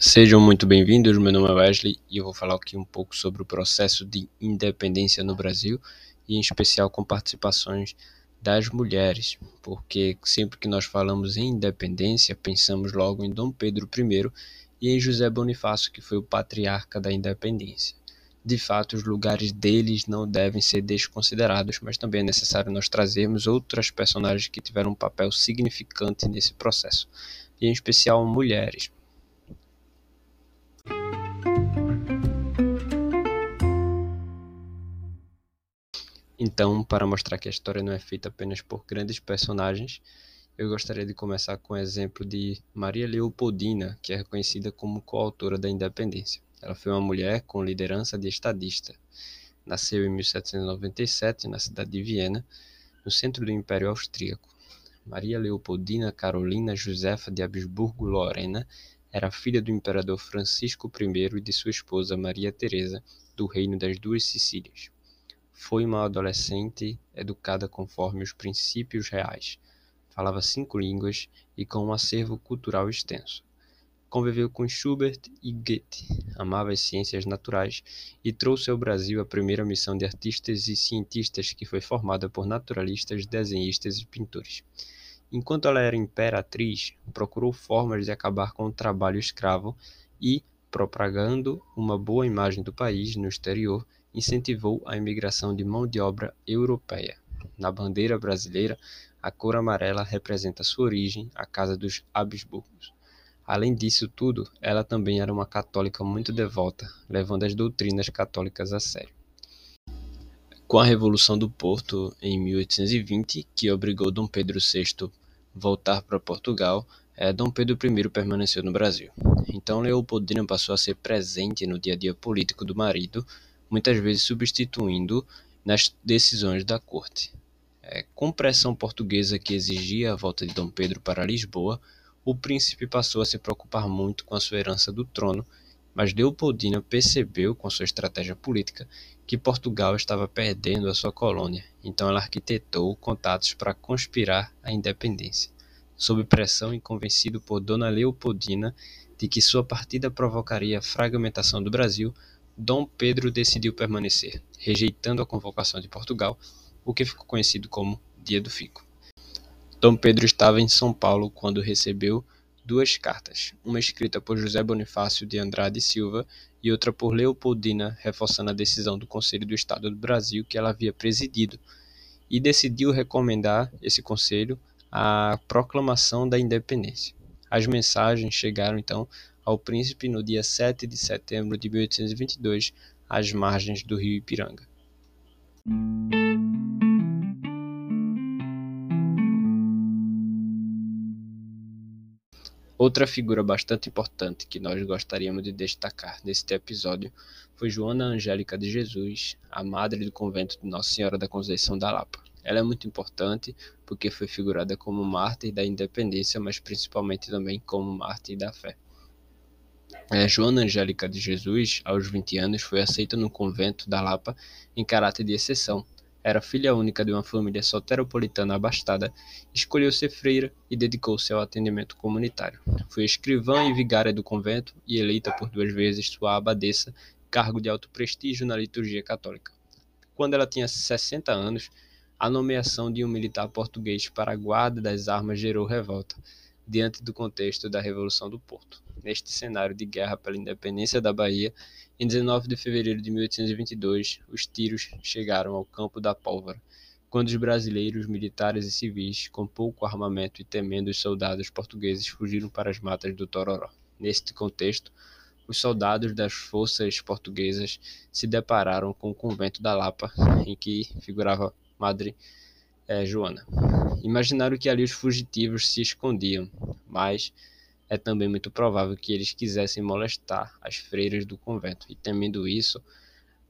Sejam muito bem-vindos, meu nome é Wesley e eu vou falar aqui um pouco sobre o processo de independência no Brasil e em especial com participações das mulheres, porque sempre que nós falamos em independência, pensamos logo em Dom Pedro I e em José Bonifácio, que foi o patriarca da independência. De fato, os lugares deles não devem ser desconsiderados, mas também é necessário nós trazermos outras personagens que tiveram um papel significante nesse processo, e em especial mulheres Então, para mostrar que a história não é feita apenas por grandes personagens, eu gostaria de começar com o exemplo de Maria Leopoldina, que é reconhecida como coautora da independência. Ela foi uma mulher com liderança de estadista. Nasceu em 1797 na cidade de Viena, no centro do Império Austríaco. Maria Leopoldina Carolina Josefa de Habsburgo-Lorena era filha do imperador Francisco I e de sua esposa Maria Teresa, do Reino das Duas Sicílias. Foi uma adolescente educada conforme os princípios reais. Falava cinco línguas e com um acervo cultural extenso. Conviveu com Schubert e Goethe, amava as ciências naturais e trouxe ao Brasil a primeira missão de artistas e cientistas que foi formada por naturalistas, desenhistas e pintores. Enquanto ela era imperatriz, procurou formas de acabar com o trabalho escravo e, propagando uma boa imagem do país no exterior, incentivou a imigração de mão de obra europeia. Na bandeira brasileira, a cor amarela representa sua origem, a casa dos Habsburgos. Além disso tudo, ela também era uma católica muito devota, levando as doutrinas católicas a sério. Com a Revolução do Porto em 1820, que obrigou Dom Pedro VI a voltar para Portugal, é, Dom Pedro I permaneceu no Brasil. Então Leopoldina passou a ser presente no dia a dia político do marido, muitas vezes substituindo nas decisões da corte. É, com pressão portuguesa que exigia a volta de Dom Pedro para Lisboa, o príncipe passou a se preocupar muito com a sua herança do trono, mas Leopoldina percebeu, com sua estratégia política, que Portugal estava perdendo a sua colônia, então ela arquitetou contatos para conspirar a independência. Sob pressão e convencido por Dona Leopoldina de que sua partida provocaria a fragmentação do Brasil, Dom Pedro decidiu permanecer, rejeitando a convocação de Portugal, o que ficou conhecido como Dia do Fico. Dom Pedro estava em São Paulo quando recebeu duas cartas, uma escrita por José Bonifácio de Andrade Silva e outra por Leopoldina, reforçando a decisão do Conselho do Estado do Brasil que ela havia presidido, e decidiu recomendar esse conselho a proclamação da independência. As mensagens chegaram então ao príncipe no dia 7 de setembro de 1822, às margens do rio Ipiranga. Outra figura bastante importante que nós gostaríamos de destacar neste episódio foi Joana Angélica de Jesus, a madre do convento de Nossa Senhora da Conceição da Lapa. Ela é muito importante porque foi figurada como mártir da independência, mas principalmente também como mártir da fé. É, Joana Angélica de Jesus, aos 20 anos, foi aceita no convento da Lapa em caráter de exceção. Era filha única de uma família soteropolitana abastada, escolheu ser freira e dedicou-se ao atendimento comunitário. Foi escrivã e vigária do convento e eleita por duas vezes sua abadesa, cargo de alto prestígio na liturgia católica. Quando ela tinha 60 anos, a nomeação de um militar português para a guarda das armas gerou revolta, diante do contexto da Revolução do Porto neste cenário de guerra pela independência da Bahia, em 19 de fevereiro de 1822, os tiros chegaram ao campo da Pólvora, quando os brasileiros, militares e civis, com pouco armamento e temendo os soldados portugueses, fugiram para as matas do Tororó. Neste contexto, os soldados das forças portuguesas se depararam com o convento da Lapa, em que figurava Madre eh, Joana. Imaginaram que ali os fugitivos se escondiam, mas é também muito provável que eles quisessem molestar as freiras do convento, e temendo isso,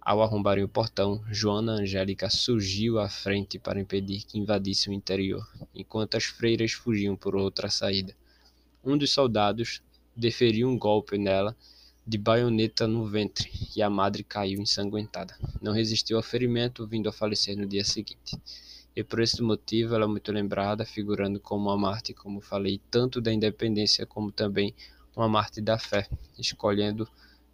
ao arrombarem o portão, Joana Angélica surgiu à frente para impedir que invadissem o interior, enquanto as freiras fugiam por outra saída. um dos soldados deferiu um golpe nela de baioneta no ventre e a madre caiu ensanguentada. Não resistiu ao ferimento, vindo a falecer no dia seguinte. E por esse motivo ela é muito lembrada, figurando como uma Marte, como falei, tanto da independência como também uma Marte da fé, escolhendo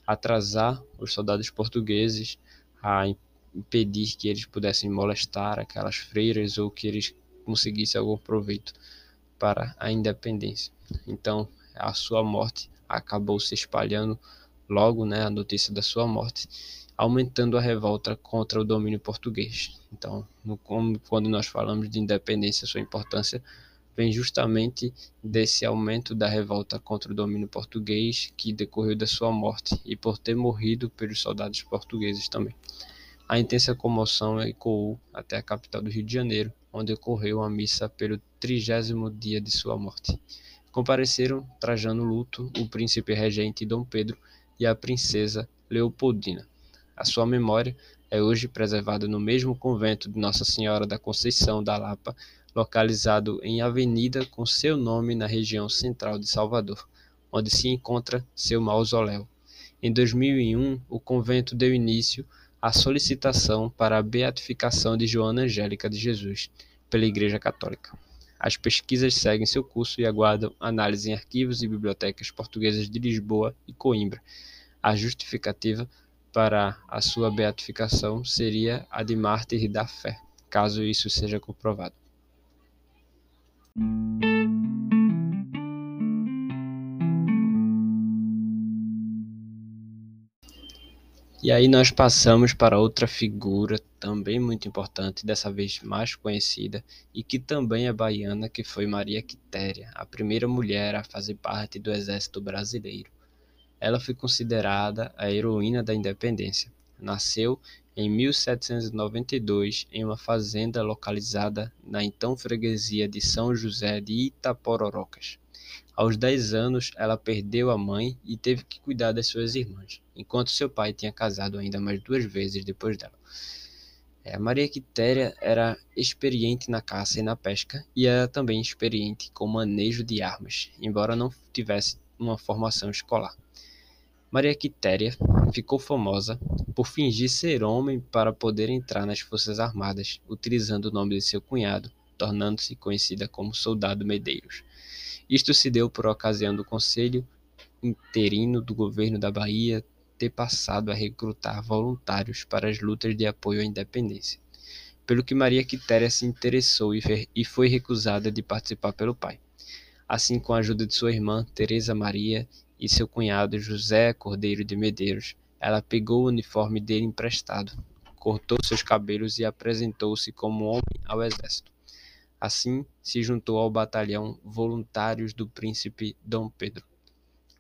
atrasar os soldados portugueses a impedir que eles pudessem molestar aquelas freiras ou que eles conseguissem algum proveito para a independência. Então, a sua morte acabou se espalhando logo, né, a notícia da sua morte, aumentando a revolta contra o domínio português. Então, no, quando nós falamos de independência, sua importância vem justamente desse aumento da revolta contra o domínio português que decorreu da sua morte e por ter morrido pelos soldados portugueses também. A intensa comoção ecoou até a capital do Rio de Janeiro, onde ocorreu a missa pelo trigésimo dia de sua morte. Compareceram, trajando luto, o príncipe regente Dom Pedro e a princesa Leopoldina. A sua memória é hoje preservada no mesmo convento de Nossa Senhora da Conceição da Lapa, localizado em avenida com seu nome na região central de Salvador, onde se encontra seu mausoléu. Em 2001, o convento deu início à solicitação para a beatificação de Joana Angélica de Jesus pela Igreja Católica. As pesquisas seguem seu curso e aguardam análise em arquivos e bibliotecas portuguesas de Lisboa e Coimbra. A justificativa para a sua beatificação seria a de mártir da fé, caso isso seja comprovado. E aí nós passamos para outra figura também muito importante, dessa vez mais conhecida e que também é baiana, que foi Maria Quitéria, a primeira mulher a fazer parte do exército brasileiro. Ela foi considerada a heroína da independência. Nasceu em 1792 em uma fazenda localizada na então freguesia de São José de Itapororocas. Aos 10 anos, ela perdeu a mãe e teve que cuidar das suas irmãs, enquanto seu pai tinha casado ainda mais duas vezes depois dela. É, Maria Quitéria era experiente na caça e na pesca e era também experiente com manejo de armas, embora não tivesse uma formação escolar. Maria Quitéria ficou famosa por fingir ser homem para poder entrar nas Forças Armadas, utilizando o nome de seu cunhado, tornando-se conhecida como Soldado Medeiros. Isto se deu por ocasião do Conselho Interino do Governo da Bahia ter passado a recrutar voluntários para as lutas de apoio à independência, pelo que Maria Quitéria se interessou e foi recusada de participar pelo pai. Assim, com a ajuda de sua irmã, Teresa Maria, e seu cunhado José Cordeiro de Medeiros. Ela pegou o uniforme dele emprestado, cortou seus cabelos e apresentou-se como homem ao exército. Assim, se juntou ao batalhão Voluntários do Príncipe Dom Pedro.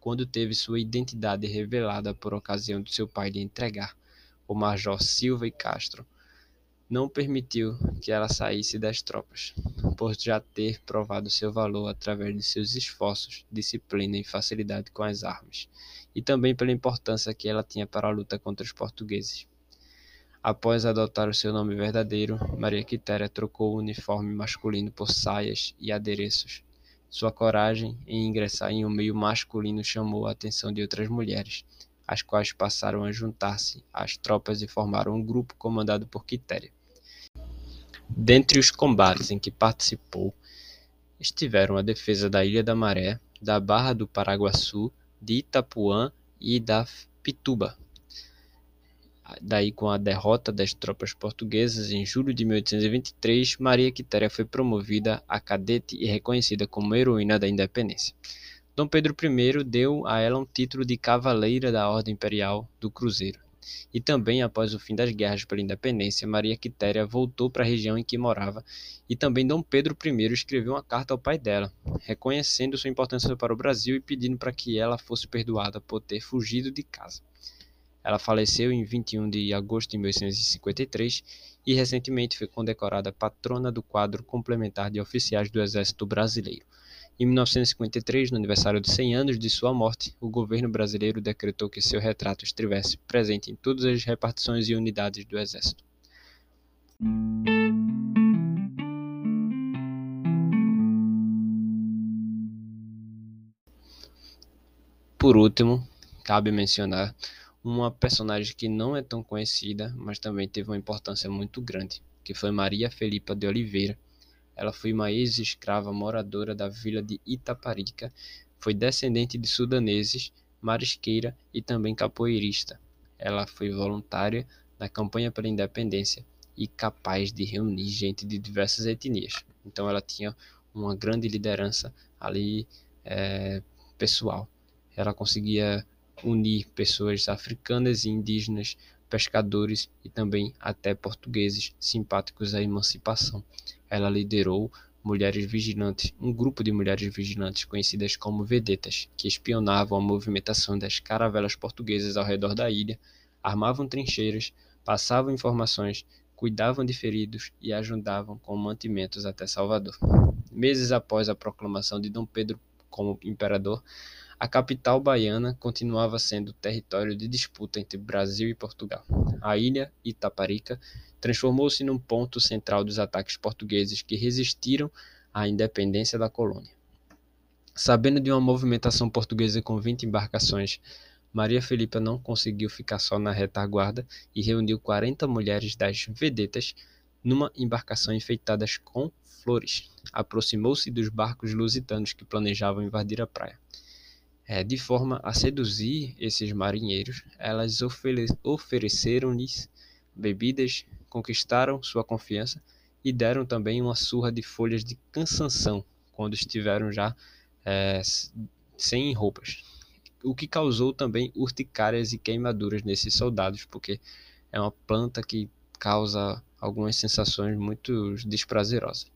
Quando teve sua identidade revelada por ocasião de seu pai lhe entregar, o Major Silva e Castro não permitiu que ela saísse das tropas, por já ter provado seu valor através de seus esforços, disciplina e facilidade com as armas, e também pela importância que ela tinha para a luta contra os portugueses. Após adotar o seu nome verdadeiro, Maria Quitéria trocou o uniforme masculino por saias e adereços. Sua coragem em ingressar em um meio masculino chamou a atenção de outras mulheres, as quais passaram a juntar-se às tropas e formaram um grupo comandado por Quitéria. Dentre os combates em que participou estiveram a defesa da Ilha da Maré, da Barra do Paraguaçu, de Itapuã e da Pituba. Daí, com a derrota das tropas portuguesas em julho de 1823, Maria Quitéria foi promovida a cadete e reconhecida como heroína da independência. Dom Pedro I deu a ela um título de Cavaleira da Ordem Imperial do Cruzeiro e também após o fim das guerras pela independência, Maria Quitéria voltou para a região em que morava e também Dom Pedro I escreveu uma carta ao pai dela, reconhecendo sua importância para o Brasil e pedindo para que ela fosse perdoada por ter fugido de casa. Ela faleceu em 21 de agosto de 1853 e recentemente foi condecorada patrona do quadro complementar de oficiais do Exército Brasileiro. Em 1953, no aniversário de 100 anos de sua morte, o governo brasileiro decretou que seu retrato estivesse presente em todas as repartições e unidades do Exército. por último, cabe mencionar uma personagem que não é tão conhecida, mas também teve uma importância muito grande, que foi Maria Felipa de Oliveira. Ela foi uma ex-escrava moradora da vila de Itaparica, foi descendente de sudaneses, marisqueira e também capoeirista. Ela foi voluntária na campanha pela independência e capaz de reunir gente de diversas etnias. Então ela tinha uma grande liderança ali é, pessoal. Ela conseguia unir pessoas africanas e indígenas, pescadores e também até portugueses simpáticos à emancipação. Ela liderou mulheres vigilantes, um grupo de mulheres vigilantes conhecidas como vedetas, que espionavam a movimentação das caravelas portuguesas ao redor da ilha, armavam trincheiras, passavam informações, cuidavam de feridos e ajudavam com mantimentos até Salvador. Meses após a proclamação de Dom Pedro como imperador, a capital baiana continuava sendo território de disputa entre Brasil e Portugal. A ilha Itaparica transformou-se num ponto central dos ataques portugueses que resistiram à independência da colônia. Sabendo de uma movimentação portuguesa com 20 embarcações, Maria Filipa não conseguiu ficar só na retaguarda e reuniu 40 mulheres das vedetas numa embarcação enfeitada com flores. Aproximou-se dos barcos lusitanos que planejavam invadir a praia. É, de forma a seduzir esses marinheiros, elas ofere ofereceram-lhes bebidas, conquistaram sua confiança e deram também uma surra de folhas de cansanção quando estiveram já é, sem roupas. O que causou também urticárias e queimaduras nesses soldados, porque é uma planta que causa algumas sensações muito desprazerosas.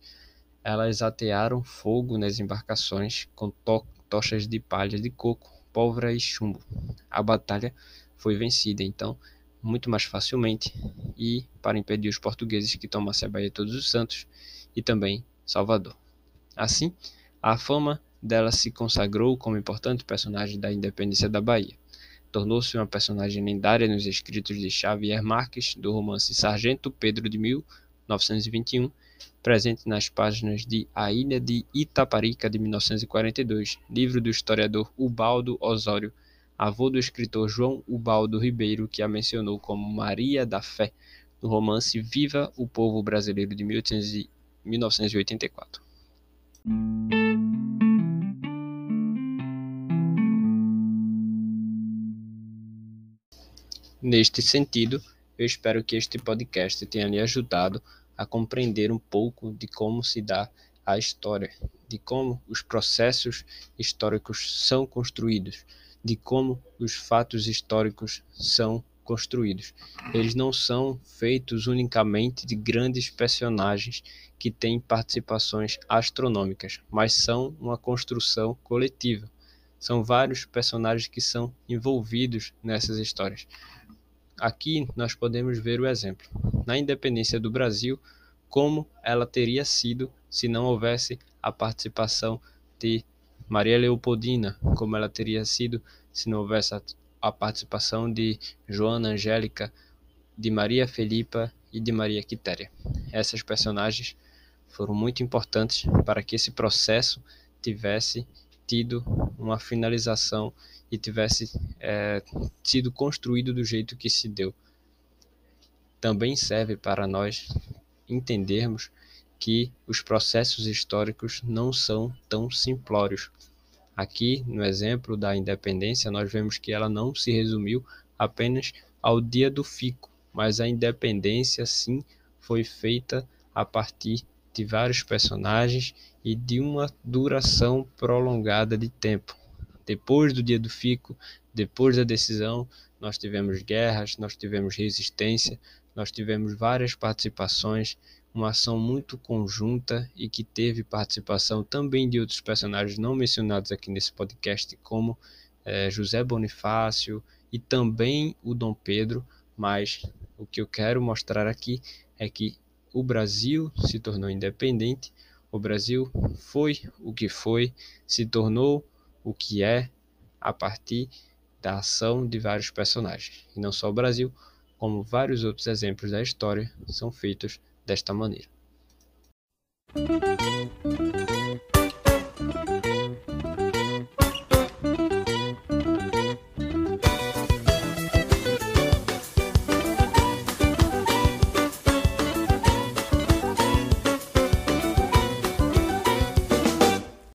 Elas atearam fogo nas embarcações com to tochas de palha de coco, pólvora e chumbo. A batalha foi vencida, então, muito mais facilmente e para impedir os portugueses que tomassem a Baía Todos os Santos e também Salvador. Assim, a fama dela se consagrou como importante personagem da independência da Bahia. Tornou-se uma personagem lendária nos escritos de Xavier Marques, do romance Sargento Pedro de 1921, presente nas páginas de A Ilha de Itaparica de 1942, livro do historiador Ubaldo Osório, avô do escritor João Ubaldo Ribeiro, que a mencionou como Maria da Fé, no romance Viva o Povo Brasileiro de 1984. Neste sentido, eu espero que este podcast tenha lhe ajudado a compreender um pouco de como se dá a história, de como os processos históricos são construídos, de como os fatos históricos são construídos. Eles não são feitos unicamente de grandes personagens que têm participações astronômicas, mas são uma construção coletiva. São vários personagens que são envolvidos nessas histórias. Aqui nós podemos ver o exemplo. Na independência do Brasil, como ela teria sido se não houvesse a participação de Maria Leopoldina, como ela teria sido se não houvesse a, a participação de Joana Angélica, de Maria Felipa e de Maria Quitéria. Essas personagens foram muito importantes para que esse processo tivesse tido uma finalização e tivesse é, sido construído do jeito que se deu. Também serve para nós entendermos que os processos históricos não são tão simplórios. Aqui, no exemplo da independência, nós vemos que ela não se resumiu apenas ao dia do fico, mas a independência sim foi feita a partir de vários personagens e de uma duração prolongada de tempo. Depois do dia do fico, depois da decisão, nós tivemos guerras, nós tivemos resistência, nós tivemos várias participações, uma ação muito conjunta e que teve participação também de outros personagens não mencionados aqui nesse podcast, como é, José Bonifácio e também o Dom Pedro. Mas o que eu quero mostrar aqui é que o Brasil se tornou independente, o Brasil foi o que foi, se tornou o que é a partir da ação de vários personagens. E não só o Brasil, como vários outros exemplos da história são feitos desta maneira.